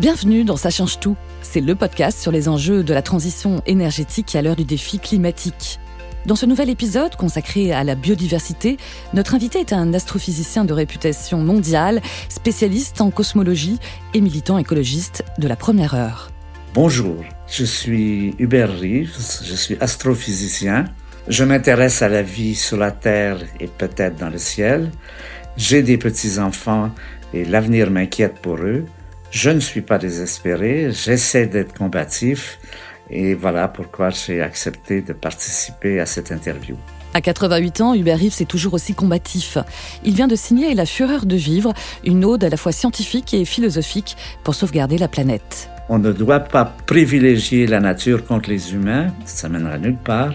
Bienvenue dans Ça change tout. C'est le podcast sur les enjeux de la transition énergétique à l'heure du défi climatique. Dans ce nouvel épisode consacré à la biodiversité, notre invité est un astrophysicien de réputation mondiale, spécialiste en cosmologie et militant écologiste de la première heure. Bonjour, je suis Hubert Reeves, je suis astrophysicien. Je m'intéresse à la vie sur la Terre et peut-être dans le ciel. J'ai des petits-enfants et l'avenir m'inquiète pour eux. Je ne suis pas désespéré, j'essaie d'être combatif et voilà pourquoi j'ai accepté de participer à cette interview. À 88 ans, Hubert Reeves est toujours aussi combatif. Il vient de signer La Fureur de vivre, une ode à la fois scientifique et philosophique pour sauvegarder la planète. On ne doit pas privilégier la nature contre les humains, ça mènera nulle part.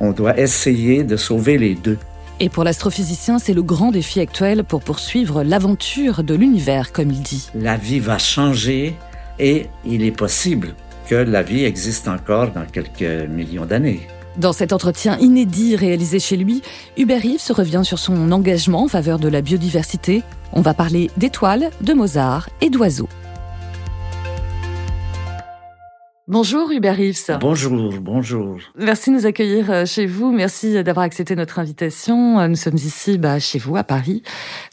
On doit essayer de sauver les deux. Et pour l'astrophysicien, c'est le grand défi actuel pour poursuivre l'aventure de l'univers, comme il dit. La vie va changer et il est possible que la vie existe encore dans quelques millions d'années. Dans cet entretien inédit réalisé chez lui, Hubert Reeves revient sur son engagement en faveur de la biodiversité. On va parler d'étoiles, de Mozart et d'oiseaux. Bonjour Hubert Reeves. Bonjour, bonjour. Merci de nous accueillir euh, chez vous. Merci d'avoir accepté notre invitation. Euh, nous sommes ici bah, chez vous, à Paris,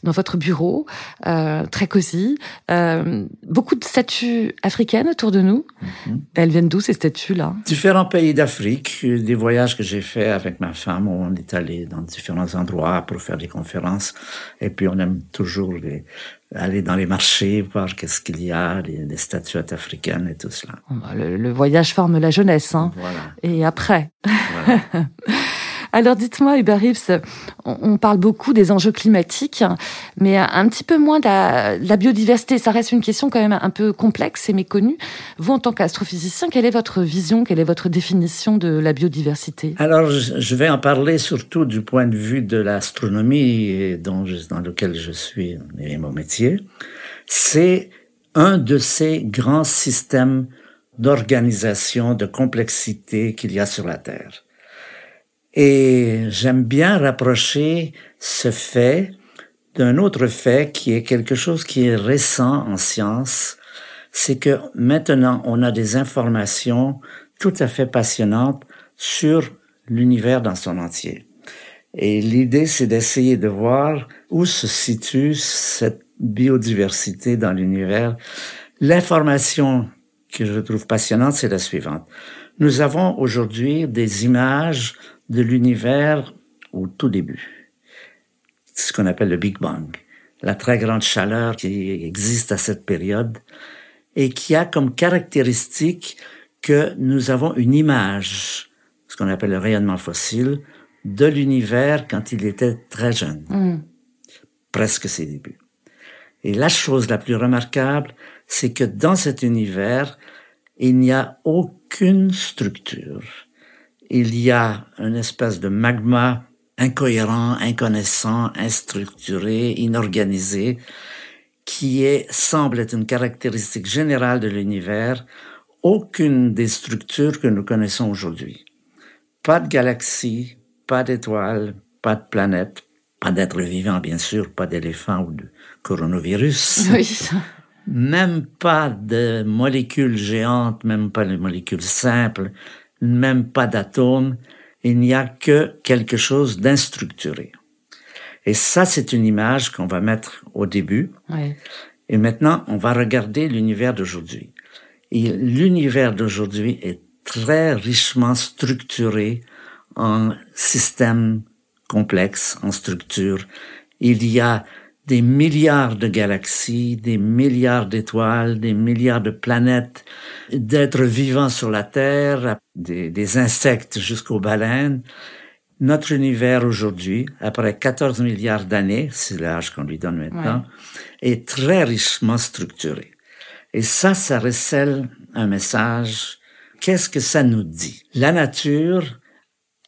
dans votre bureau, euh, très cosy. Euh, beaucoup de statues africaines autour de nous. Mm -hmm. Elles viennent d'où ces statues-là? Différents pays d'Afrique. Des voyages que j'ai faits avec ma femme. On est allé dans différents endroits pour faire des conférences. Et puis on aime toujours les, aller dans les marchés, voir qu'est-ce qu'il y a, des, statuettes africaines et tout cela. Le, le voyage forme la jeunesse, hein. Voilà. Et après. Voilà. Alors dites-moi, Hubert Reeves, on, parle beaucoup des enjeux climatiques, mais un petit peu moins de la, de la, biodiversité. Ça reste une question quand même un peu complexe et méconnue. Vous, en tant qu'astrophysicien, quelle est votre vision, quelle est votre définition de la biodiversité? Alors, je vais en parler surtout du point de vue de l'astronomie dans lequel je suis et mon métier. C'est un de ces grands systèmes d'organisation, de complexité qu'il y a sur la Terre. Et j'aime bien rapprocher ce fait d'un autre fait qui est quelque chose qui est récent en science, c'est que maintenant on a des informations tout à fait passionnantes sur l'univers dans son entier. Et l'idée, c'est d'essayer de voir où se situe cette biodiversité dans l'univers. L'information que je trouve passionnante, c'est la suivante. Nous avons aujourd'hui des images de l'univers au tout début. Ce qu'on appelle le Big Bang. La très grande chaleur qui existe à cette période et qui a comme caractéristique que nous avons une image, ce qu'on appelle le rayonnement fossile, de l'univers quand il était très jeune. Mm. Presque ses débuts. Et la chose la plus remarquable, c'est que dans cet univers, il n'y a aucune structure il y a une espèce de magma incohérent, inconnaissant, instructuré, inorganisé, qui est, semble être une caractéristique générale de l'univers, aucune des structures que nous connaissons aujourd'hui. Pas de galaxies, pas d'étoiles, pas de planètes, pas d'êtres vivants, bien sûr, pas d'éléphants ou de coronavirus. Oui. Même pas de molécules géantes, même pas de molécules simples, même pas d'atomes, il n'y a que quelque chose d'instructuré. Et ça, c'est une image qu'on va mettre au début. Oui. Et maintenant, on va regarder l'univers d'aujourd'hui. Et l'univers d'aujourd'hui est très richement structuré en systèmes complexes, en structure. Il y a des milliards de galaxies, des milliards d'étoiles, des milliards de planètes, d'êtres vivants sur la Terre, des, des insectes jusqu'aux baleines. Notre univers aujourd'hui, après 14 milliards d'années, c'est l'âge qu'on lui donne maintenant, ouais. est très richement structuré. Et ça, ça recèle un message. Qu'est-ce que ça nous dit? La nature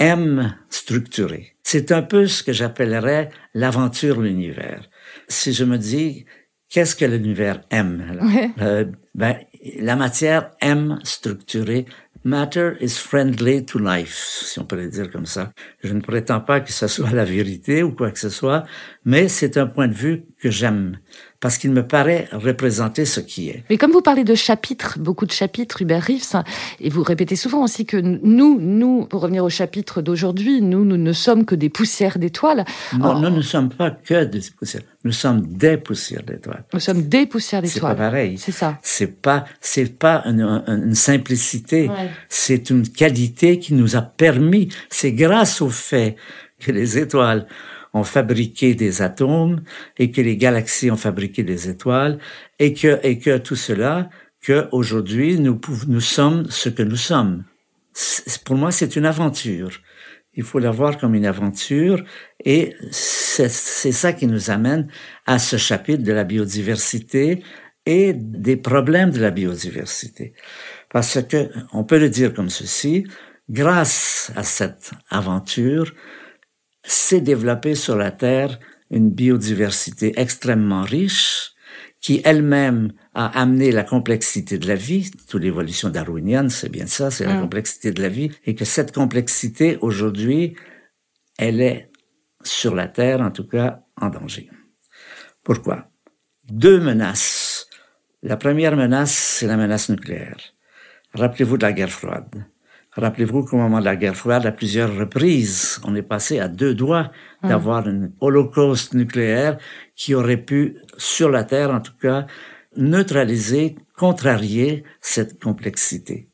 aime structurer. C'est un peu ce que j'appellerais l'aventure l'univers si je me dis, qu'est-ce que l'univers aime? Ouais. Euh, ben, la matière aime structurer Matter is friendly to life, si on peut le dire comme ça. Je ne prétends pas que ce soit la vérité ou quoi que ce soit, mais c'est un point de vue que j'aime parce qu'il me paraît représenter ce qui est. Mais comme vous parlez de chapitres, beaucoup de chapitres, Hubert Reeves, et vous répétez souvent aussi que nous, nous, pour revenir au chapitre d'aujourd'hui, nous, nous ne sommes que des poussières d'étoiles. Non, nous ne sommes pas que des poussières. Nous sommes des poussières d'étoiles. Nous sommes des poussières d'étoiles. C'est pas pareil. C'est ça. C'est pas, c'est pas une, une simplicité. C'est une qualité qui nous a permis. C'est grâce au fait que les étoiles ont fabriqué des atomes et que les galaxies ont fabriqué des étoiles et que, et que tout cela, que aujourd'hui nous, nous sommes ce que nous sommes. Pour moi, c'est une aventure. Il faut la voir comme une aventure et c'est ça qui nous amène à ce chapitre de la biodiversité et des problèmes de la biodiversité. Parce que, on peut le dire comme ceci, grâce à cette aventure, s'est développée sur la Terre une biodiversité extrêmement riche qui elle-même a amené la complexité de la vie, toute l'évolution darwinienne, c'est bien ça, c'est la mm. complexité de la vie, et que cette complexité, aujourd'hui, elle est sur la Terre, en tout cas, en danger. Pourquoi? Deux menaces. La première menace, c'est la menace nucléaire. Rappelez-vous de la guerre froide. Rappelez-vous qu'au moment de la guerre froide, à plusieurs reprises, on est passé à deux doigts hum. d'avoir un holocauste nucléaire qui aurait pu, sur la Terre en tout cas, neutraliser, contrarier cette complexité.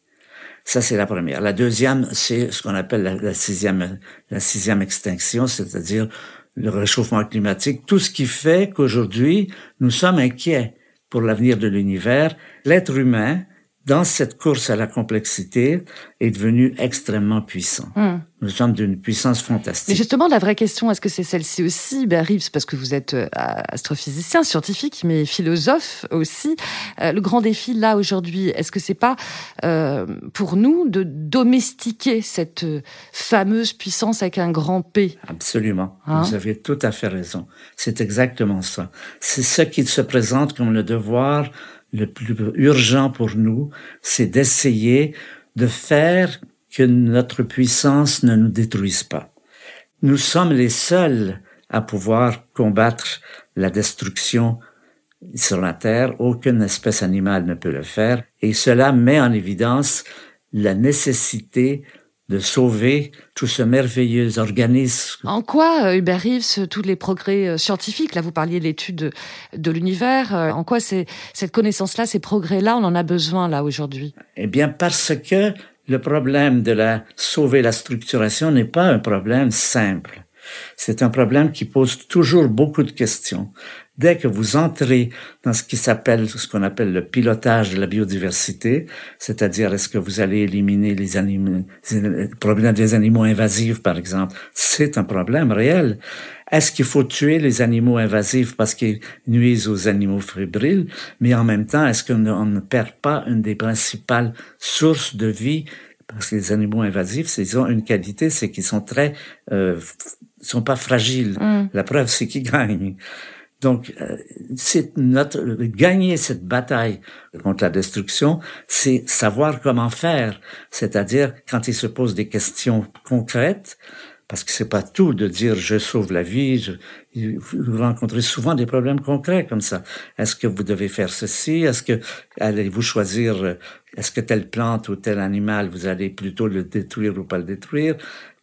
Ça, c'est la première. La deuxième, c'est ce qu'on appelle la, sixième, la sixième extinction, c'est-à-dire le réchauffement climatique, tout ce qui fait qu'aujourd'hui, nous sommes inquiets pour l'avenir de l'univers. L'être humain, dans cette course à la complexité, est devenu extrêmement puissant. Hmm. Nous sommes d'une puissance fantastique. Mais justement, la vraie question, est-ce que c'est celle-ci aussi, ben, Reeves, parce que vous êtes euh, astrophysicien, scientifique, mais philosophe aussi. Euh, le grand défi, là, aujourd'hui, est-ce que c'est pas euh, pour nous de domestiquer cette fameuse puissance avec un grand P? Absolument. Hein? Vous avez tout à fait raison. C'est exactement ça. C'est ce qui se présente comme le devoir le plus urgent pour nous, c'est d'essayer de faire que notre puissance ne nous détruise pas. Nous sommes les seuls à pouvoir combattre la destruction sur la Terre. Aucune espèce animale ne peut le faire. Et cela met en évidence la nécessité de sauver tout ce merveilleux organisme. En quoi, euh, Hubert Reeves, tous les progrès euh, scientifiques, là vous parliez de l'étude de, l'univers, euh, en quoi c'est cette connaissance-là, ces progrès-là, on en a besoin là aujourd'hui? Eh bien parce que le problème de la sauver la structuration n'est pas un problème simple. C'est un problème qui pose toujours beaucoup de questions dès que vous entrez dans ce qui s'appelle, ce qu'on appelle le pilotage de la biodiversité, c'est-à-dire est-ce que vous allez éliminer les animaux, le problème des animaux invasifs, par exemple, c'est un problème réel. Est-ce qu'il faut tuer les animaux invasifs parce qu'ils nuisent aux animaux fébriles, mais en même temps, est-ce qu'on ne perd pas une des principales sources de vie? Parce que les animaux invasifs, ils ont une qualité, c'est qu'ils sont très, euh, sont pas fragiles. Mm. La preuve, c'est qu'ils gagnent. Donc, euh, c'est notre gagner cette bataille contre la destruction, c'est savoir comment faire. C'est-à-dire quand il se pose des questions concrètes, parce que c'est pas tout de dire je sauve la vie. Je, vous rencontrez souvent des problèmes concrets comme ça. Est-ce que vous devez faire ceci? Est-ce que allez-vous choisir Est-ce que telle plante ou tel animal vous allez plutôt le détruire ou pas le détruire?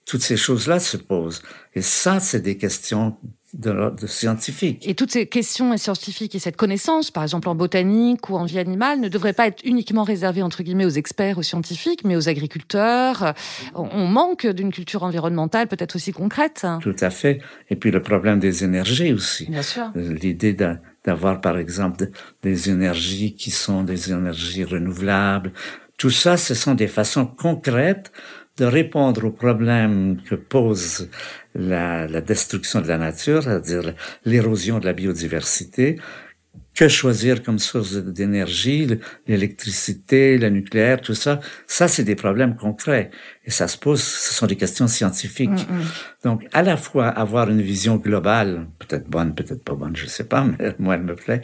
Toutes ces choses-là se posent. Et ça, c'est des questions de, de scientifique. Et toutes ces questions scientifiques et cette connaissance, par exemple en botanique ou en vie animale, ne devraient pas être uniquement réservées entre guillemets aux experts, aux scientifiques, mais aux agriculteurs. On manque d'une culture environnementale peut-être aussi concrète. Tout à fait. Et puis le problème des énergies aussi. Bien sûr. L'idée d'avoir par exemple des énergies qui sont des énergies renouvelables. Tout ça, ce sont des façons concrètes de répondre aux problèmes que pose la, la destruction de la nature, c'est-à-dire l'érosion de la biodiversité, que choisir comme source d'énergie, l'électricité, le nucléaire, tout ça, ça c'est des problèmes concrets et ça se pose, ce sont des questions scientifiques. Mm, mm. Donc à la fois avoir une vision globale, peut-être bonne, peut-être pas bonne, je sais pas, mais moi elle me plaît,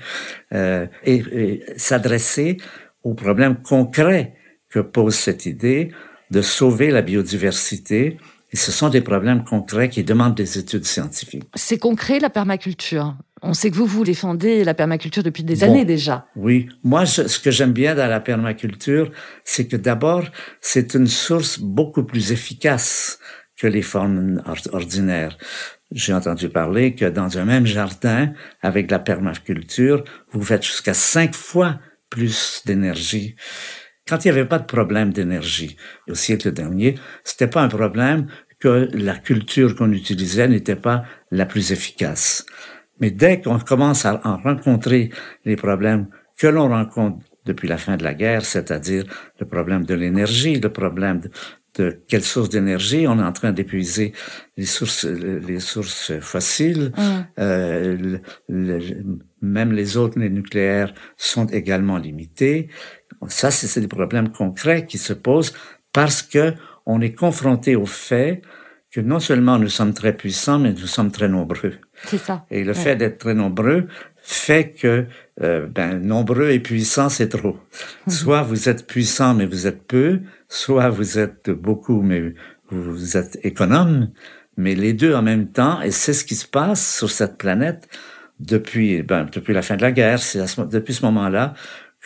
euh, et, et s'adresser aux problèmes concrets que pose cette idée de sauver la biodiversité. Et ce sont des problèmes concrets qui demandent des études scientifiques. C'est concret la permaculture. On sait que vous, vous défendez la permaculture depuis des années déjà. Oui. Moi, ce que j'aime bien dans la permaculture, c'est que d'abord, c'est une source beaucoup plus efficace que les formes ordinaires. J'ai entendu parler que dans un même jardin, avec la permaculture, vous faites jusqu'à cinq fois plus d'énergie. Quand il n'y avait pas de problème d'énergie au siècle dernier, c'était pas un problème que la culture qu'on utilisait n'était pas la plus efficace. Mais dès qu'on commence à en rencontrer les problèmes que l'on rencontre depuis la fin de la guerre, c'est-à-dire le problème de l'énergie, le problème de, de quelle source d'énergie on est en train d'épuiser les sources les sources fossiles mm. euh, même les autres les nucléaires sont également limités ça c'est des problèmes concrets qui se posent parce que on est confronté au fait que non seulement nous sommes très puissants mais nous sommes très nombreux c'est ça et le fait d'être très nombreux fait que euh, ben, nombreux et puissants, c'est trop. Mhm. Soit vous êtes puissant, mais vous êtes peu, soit vous êtes beaucoup, mais vous êtes économe, mais les deux en même temps, et c'est ce qui se passe sur cette planète depuis, ben, depuis la fin de la guerre, c'est depuis ce moment-là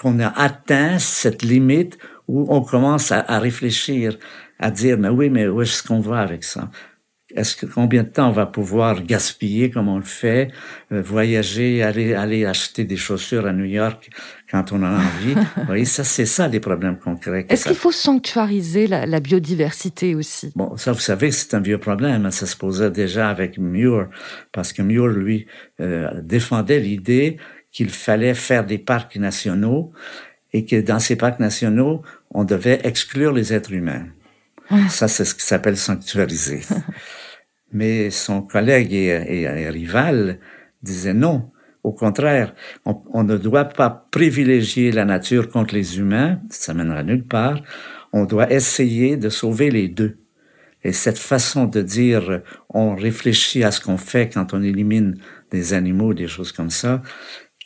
qu'on a atteint cette limite où on commence à, à réfléchir, à dire, mais oui, mais où est-ce qu'on va avec ça? est-ce que combien de temps on va pouvoir gaspiller comme on le fait, euh, voyager, aller aller acheter des chaussures à New York quand on a envie? vous voyez, ça c'est ça des problèmes concrets. Est-ce qu'il faut sanctuariser la, la, biodiversité aussi? Bon, ça vous savez, c'est un vieux problème. Hein. Ça se posait déjà avec Muir, parce que Muir lui euh, défendait l'idée qu'il fallait faire des parcs nationaux et que dans ces parcs nationaux, on devait exclure les êtres humains. Ça, c'est ce qui s'appelle sanctuariser. Mais son collègue et, rival disait non. Au contraire, on, ne doit pas privilégier la nature contre les humains, ça mènera nulle part. On doit essayer de sauver les deux. Et cette façon de dire, on réfléchit à ce qu'on fait quand on élimine des animaux, des choses comme ça,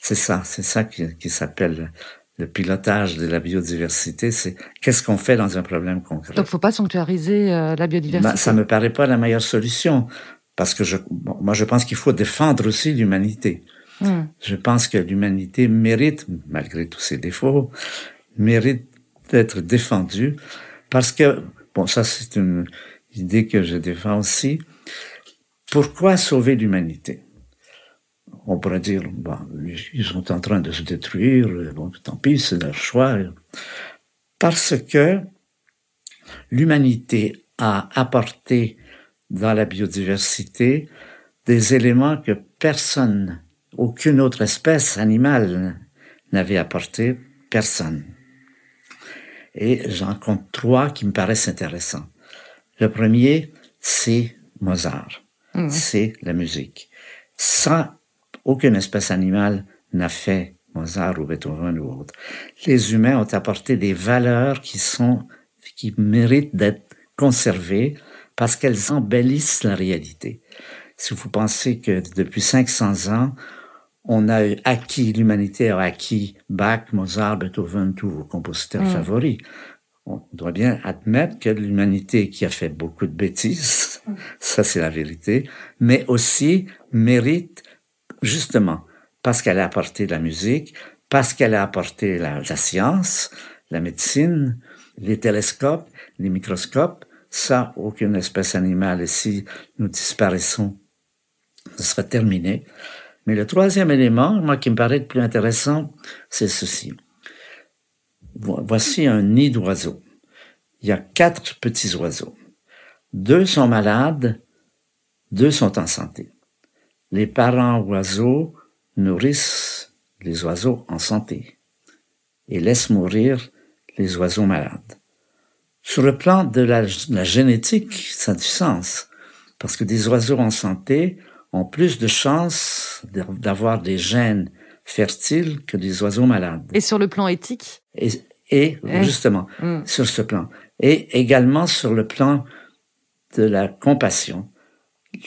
c'est ça, c'est ça qui, qui s'appelle le pilotage de la biodiversité, c'est qu'est-ce qu'on fait dans un problème concret? Donc, faut pas sanctuariser euh, la biodiversité. Ben, ça me paraît pas la meilleure solution, parce que je, moi, je pense qu'il faut défendre aussi l'humanité. Hmm. Je pense que l'humanité mérite, malgré tous ses défauts, mérite d'être défendue, parce que, bon, ça c'est une idée que je défends aussi. Pourquoi sauver l'humanité? On pourrait dire, bon, ils sont en train de se détruire, bon, tant pis, c'est leur choix. Parce que l'humanité a apporté dans la biodiversité des éléments que personne, aucune autre espèce animale n'avait apporté, personne. Et j'en compte trois qui me paraissent intéressants. Le premier, c'est Mozart. Mmh. C'est la musique. Ça, aucune espèce animale n'a fait Mozart ou Beethoven ou autre. Les humains ont apporté des valeurs qui sont, qui méritent d'être conservées parce qu'elles embellissent la réalité. Si vous pensez que depuis 500 ans, on a acquis, l'humanité a acquis Bach, Mozart, Beethoven, tous vos compositeurs mm. favoris. On doit bien admettre que l'humanité qui a fait beaucoup de bêtises, mm. ça c'est la vérité, mais aussi mérite justement parce qu'elle a apporté la musique, parce qu'elle a apporté la, science, la médecine, les télescopes, les microscopes, ça, aucune espèce animale, si nous disparaissons, ce sera terminé. Mais le troisième élément, moi, qui me paraît le plus intéressant, c'est ceci. Voici un nid d'oiseaux. Il y a quatre petits oiseaux. Deux sont malades, deux sont en santé les parents oiseaux nourrissent les oiseaux en santé et laissent mourir les oiseaux malades. Sur le plan de la, génétique, ça a du sens, parce que des oiseaux en santé ont plus de chances d'avoir des gènes fertiles que des oiseaux malades. Et sur le plan éthique? Et, justement, mm. sur ce plan. Et également sur le plan de la compassion.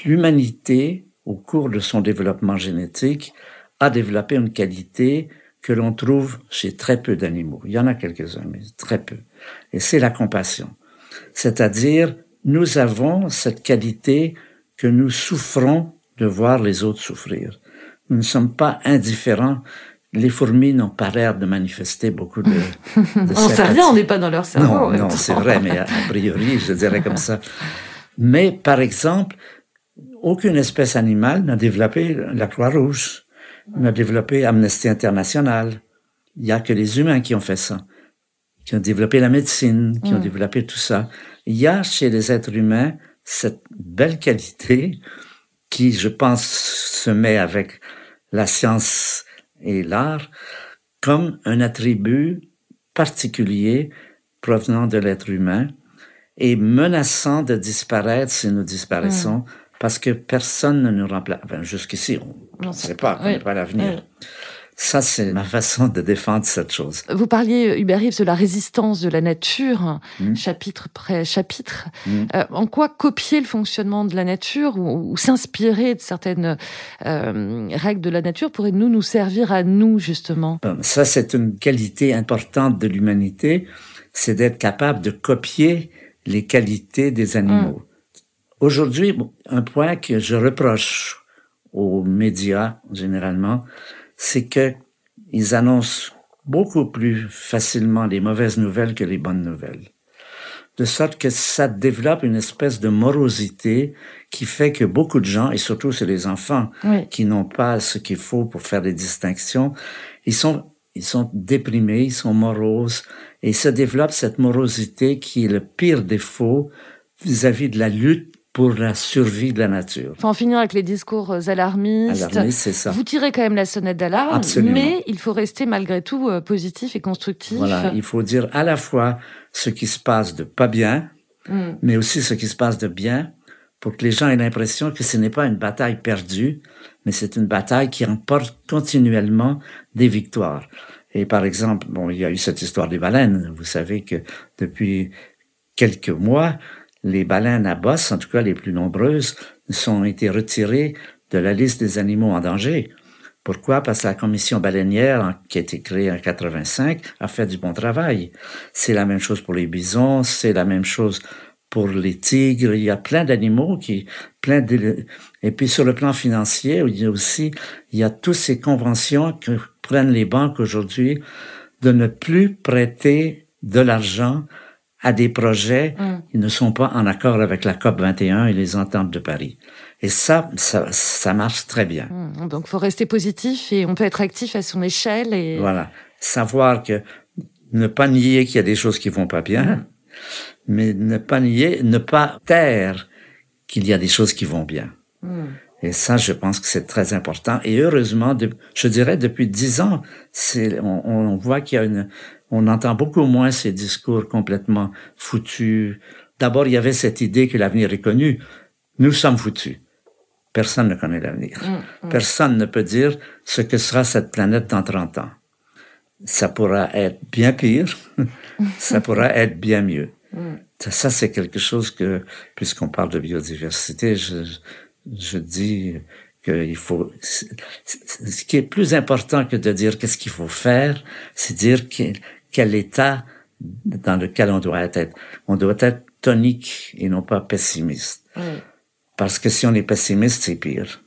L'humanité au cours de son développement génétique, a développé une qualité que l'on trouve chez très peu d'animaux. Il y en a quelques-uns, mais très peu. Et c'est la compassion. C'est-à-dire, nous avons cette qualité que nous souffrons de voir les autres souffrir. Nous ne sommes pas indifférents. Les fourmis n'ont pas l'air de manifester beaucoup de, de On sait rien, on n'est pas dans leur cerveau. Non, non, c'est vrai, mais a, priori, je dirais comme ça. Mais, par exemple, aucune espèce animale n'a développé la Croix-Rouge, n'a développé Amnesty International. Il y a que les humains qui ont fait ça, qui ont développé la médecine, qui ont mm. développé tout ça. Il y a chez les êtres humains cette belle qualité qui, je pense, se met avec la science et l'art comme un attribut particulier provenant de l'être humain et menaçant de disparaître si nous disparaissons mm. Parce que personne ne nous remplace. Enfin, jusqu'ici, on ne sait pas, on pas l'avenir. Ça, c'est ma façon de défendre cette chose. Vous parliez, Hubert Reeves, de la résistance de la nature, mm. chapitre après chapitre. Mm. Euh, en quoi copier le fonctionnement de la nature ou, s'inspirer de certaines euh, règles de la nature pourrait nous nous servir à nous, justement? Ça, c'est une qualité importante de l'humanité, c'est d'être capable de copier les qualités des animaux. Mm. Aujourd'hui, un point que je reproche aux médias, généralement, c'est que ils annoncent beaucoup plus facilement les mauvaises nouvelles que les bonnes nouvelles. De sorte que ça développe une espèce de morosité qui fait que beaucoup de gens, et surtout c'est les enfants, qui n'ont pas ce qu'il faut pour faire des distinctions, ils sont, ils sont déprimés, ils sont moroses, et se développe cette morosité qui est le pire défaut vis-à-vis -vis de la lutte pour la survie de la nature. Faut en finir avec les discours euh, alarmistes. Alarmistes, c'est ça. Vous tirez quand même la sonnette d'alarme, mais il faut rester malgré tout euh, positif et constructif. Voilà, il faut dire à la fois ce qui se passe de pas bien, hmm. mais aussi ce qui se passe de bien, pour que les gens aient l'impression que ce n'est pas une bataille perdue, mais c'est une bataille qui emporte continuellement des victoires. Et par exemple, bon, il y a eu cette histoire des baleines. Vous savez que depuis quelques mois, les baleines à bosse, en tout cas les plus nombreuses, sont été retirées de la liste des animaux en danger. Pourquoi? Parce que la commission baleinière, qui a été créée en 85, a fait du bon travail. C'est la même chose pour les bisons, c'est la même chose pour les tigres. Il y a plein d'animaux qui, plein de, et puis sur le plan financier, il y a aussi, il y a toutes ces conventions que prennent les banques aujourd'hui de ne plus prêter de l'argent à des projets mm. qui ne sont pas en accord avec la COP 21 et les ententes de Paris. Et ça, ça, ça marche très bien. Mm. Donc, faut rester positif et on peut être actif à son échelle et voilà, savoir que ne pas nier qu'il y a des choses qui vont pas bien, mm. mais ne pas nier, ne pas taire qu'il y a des choses qui vont bien. Et ça, je pense que c'est très important. Et heureusement, je dirais depuis dix ans, on, on voit qu'il y a une, on entend beaucoup moins ces discours complètement foutus. D'abord, il y avait cette idée que l'avenir est connu. Nous sommes foutus. Personne ne connaît l'avenir. Mm, mm. Personne ne peut dire ce que sera cette planète dans 30 ans. Ça pourra être bien pire, ça pourra être bien mieux. Mm. Ça, c'est quelque chose que, puisqu'on parle de biodiversité, je, je dis qu'il faut, ce qui est plus important que de dire qu'est-ce qu'il faut faire, c'est dire quel état dans lequel on doit être. On doit être tonique et non pas pessimiste. Parce que si on est pessimiste, c'est pire.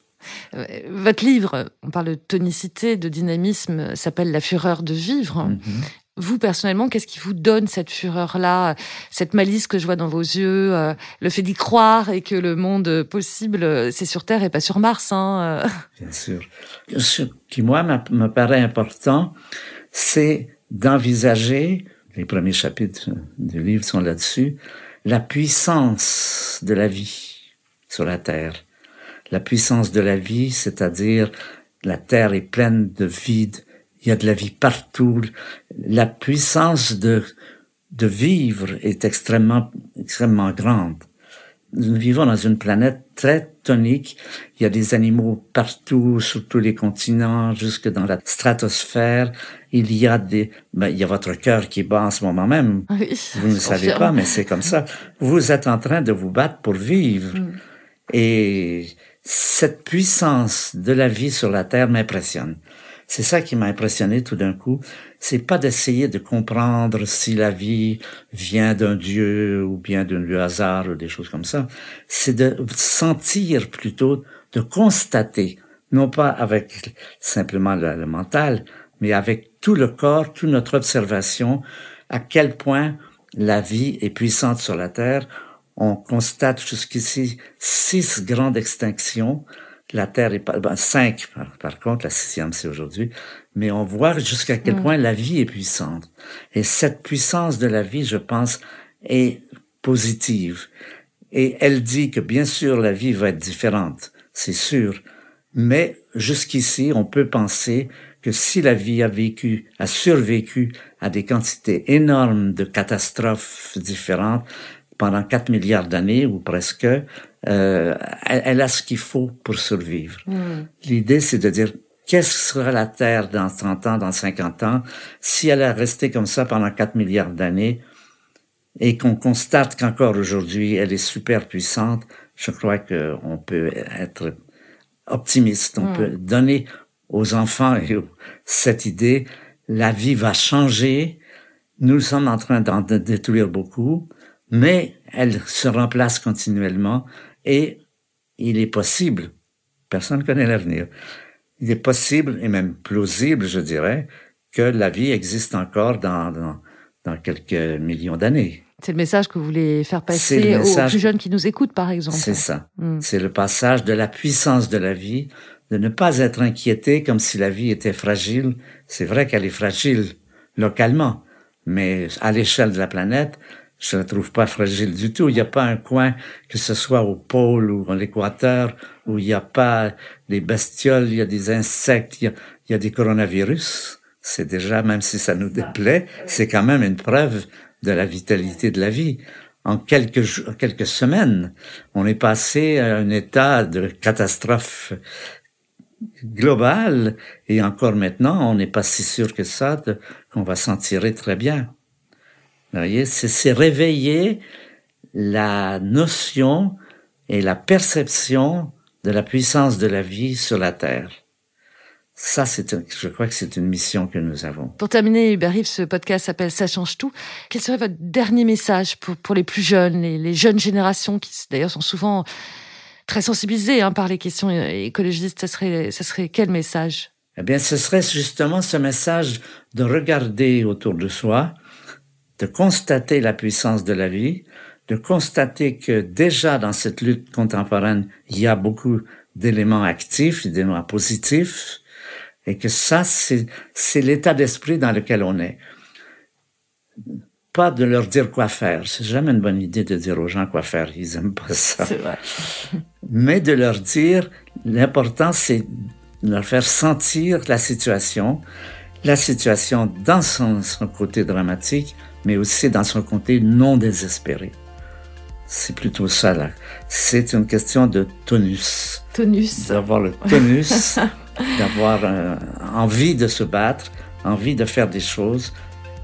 Euh, votre livre, on parle de tonicité, de dynamisme, s'appelle La fureur de vivre. Mm-hmm. Vous, personnellement, qu'est-ce qui vous donne cette fureur-là, cette malice que je vois dans vos yeux, euh, le fait d'y croire et que le monde possible, c'est sur Terre et pas sur Mars hein, euh. Bien sûr. Ce qui, moi, me paraît important, c'est d'envisager, les premiers chapitres du livre sont là-dessus, la puissance de la vie sur la Terre. La puissance de la vie, c'est-à-dire la Terre est pleine de vide, il y a de la vie partout. La puissance de, de vivre est extrêmement, extrêmement grande. Nous vivons dans une planète très tonique. Il y a des animaux partout, sur tous les continents, jusque dans la stratosphère. Il y a des, ben, il y a votre cœur qui bat en ce moment même. vous ne le savez pas, mais c'est comme ça. Vous êtes en train de vous battre pour vivre. Mm. Et cette puissance de la vie sur la Terre m'impressionne. C'est ça qui m'a impressionné tout d'un coup. C'est pas d'essayer de comprendre si la vie vient d'un dieu ou bien d'un hasard ou des choses comme ça. C'est de sentir plutôt, de constater, non pas avec simplement le, mental, mais avec tout le corps, toute notre observation, à quel point la vie est puissante sur la Terre. On constate jusqu'ici six grandes extinctions la Terre est pas, ben, cinq par, contre, la sixième c'est aujourd'hui, mais on voit jusqu'à quel mm. point la vie est puissante. Et cette puissance de la vie, je pense, est positive. Et elle dit que bien sûr la vie va être différente, c'est sûr, mais jusqu'ici on peut penser que si la vie a vécu, a survécu à des quantités énormes de catastrophes différentes pendant 4 milliards d'années ou presque, euh, elle, a ce qu'il faut pour survivre. Hmm. L'idée, c'est de dire, qu'est-ce que sera la Terre dans 30 ans, dans 50 ans, si elle a resté comme ça pendant 4 milliards d'années et qu'on constate qu'encore aujourd'hui, elle est super puissante, je crois qu'on peut être optimiste, on hmm. peut donner aux enfants cette idée, la vie va changer, nous sommes en train d'en détruire beaucoup, mais elle se remplace continuellement et il est possible, personne ne connaît l'avenir, il est possible et même plausible, je dirais, que la vie existe encore dans, dans, dans quelques millions d'années. C'est le message que vous voulez faire passer aux plus jeunes qui nous écoutent, par exemple. C'est ça. Hmm. C'est le passage de la puissance de la vie, de ne pas être inquiété comme si la vie était fragile. C'est vrai qu'elle est fragile localement, mais à l'échelle de la planète, je la trouve pas fragile du tout. Il n'y a pas un coin, que ce soit au pôle ou à l'équateur, où il n'y a pas des bestioles, il y a des insectes, il y a, des coronavirus. C'est déjà, même si ça nous déplaît, c'est quand même une preuve de la vitalité de la vie. En quelques jours, quelques semaines, on est passé à un état de catastrophe globale et encore maintenant, on n'est pas si sûr que ça qu'on va s'en tirer très bien. C'est réveiller la notion et la perception de la puissance de la vie sur la Terre. Ça, c'est, je crois que c'est une mission que nous avons. Pour terminer, Hubert ce podcast s'appelle Ça change tout. Quel serait votre dernier message pour, pour les plus jeunes, les, les jeunes générations qui, d'ailleurs, sont souvent très sensibilisées hein, par les questions écologistes? Ça serait, ça serait quel message? Eh bien, ce serait justement ce message de regarder autour de soi, de constater la puissance de la vie, de constater que déjà dans cette lutte contemporaine, il y a beaucoup d'éléments actifs, d'éléments positifs, et que ça, c'est, l'état d'esprit dans lequel on est. Pas de leur dire quoi faire. C'est jamais une bonne idée de dire aux gens quoi faire. Ils aiment pas ça. Vrai. Mais de leur dire, l'important, c'est de leur faire sentir la situation, la situation dans son, son côté dramatique, mais aussi dans son côté non désespéré. C'est plutôt ça, là. C'est une question de tonus. Tonus. D'avoir le tonus, d'avoir euh, envie de se battre, envie de faire des choses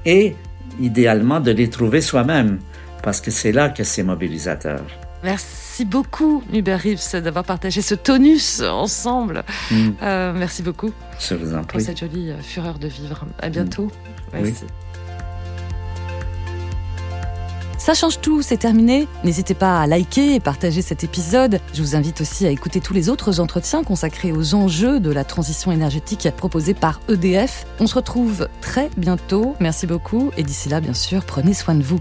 et idéalement de les trouver soi-même, parce que c'est là que c'est mobilisateur. Merci beaucoup, Hubert Reeves, d'avoir partagé ce tonus ensemble. Mm. Euh, merci beaucoup. Je vous en prie. Pour cette jolie euh, fureur de vivre. À bientôt. Mm. Merci. Ça change tout, c'est terminé. N'hésitez pas à liker et partager cet épisode. Je vous invite aussi à écouter tous les autres entretiens consacrés aux enjeux de la transition énergétique proposés par EDF. On se retrouve très bientôt. Merci beaucoup et d'ici là, bien sûr, prenez soin de vous.